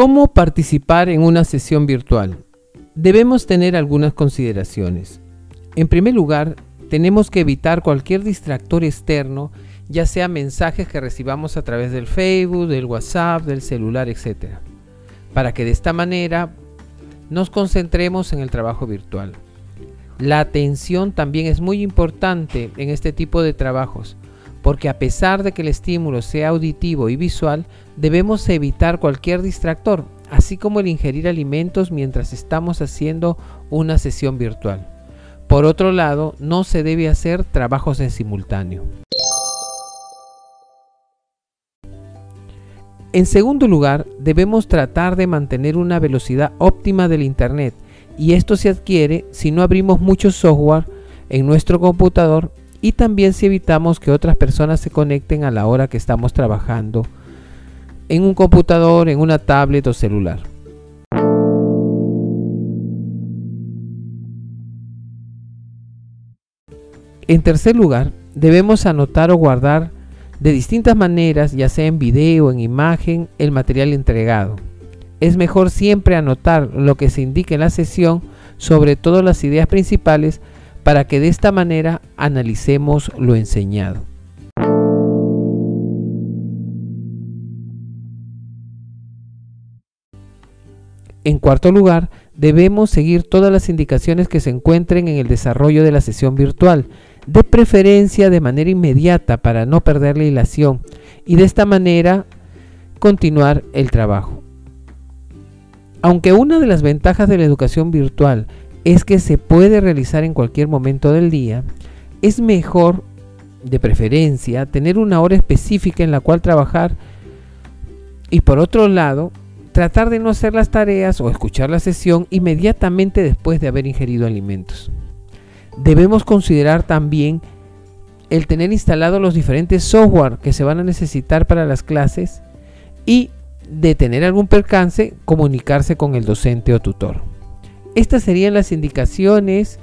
¿Cómo participar en una sesión virtual? Debemos tener algunas consideraciones. En primer lugar, tenemos que evitar cualquier distractor externo, ya sea mensajes que recibamos a través del Facebook, del WhatsApp, del celular, etc. Para que de esta manera nos concentremos en el trabajo virtual. La atención también es muy importante en este tipo de trabajos, porque a pesar de que el estímulo sea auditivo y visual, debemos evitar cualquier distractor, así como el ingerir alimentos mientras estamos haciendo una sesión virtual. Por otro lado, no se debe hacer trabajos en simultáneo. En segundo lugar, debemos tratar de mantener una velocidad óptima del Internet y esto se adquiere si no abrimos mucho software en nuestro computador y también si evitamos que otras personas se conecten a la hora que estamos trabajando en un computador, en una tablet o celular. En tercer lugar, debemos anotar o guardar de distintas maneras, ya sea en video en imagen, el material entregado. Es mejor siempre anotar lo que se indique en la sesión, sobre todo las ideas principales, para que de esta manera analicemos lo enseñado. En cuarto lugar, debemos seguir todas las indicaciones que se encuentren en el desarrollo de la sesión virtual, de preferencia de manera inmediata para no perder la hilación y de esta manera continuar el trabajo. Aunque una de las ventajas de la educación virtual es que se puede realizar en cualquier momento del día, es mejor, de preferencia, tener una hora específica en la cual trabajar y por otro lado, tratar de no hacer las tareas o escuchar la sesión inmediatamente después de haber ingerido alimentos. Debemos considerar también el tener instalados los diferentes software que se van a necesitar para las clases y de tener algún percance, comunicarse con el docente o tutor. Estas serían las indicaciones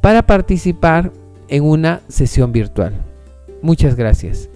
para participar en una sesión virtual. Muchas gracias.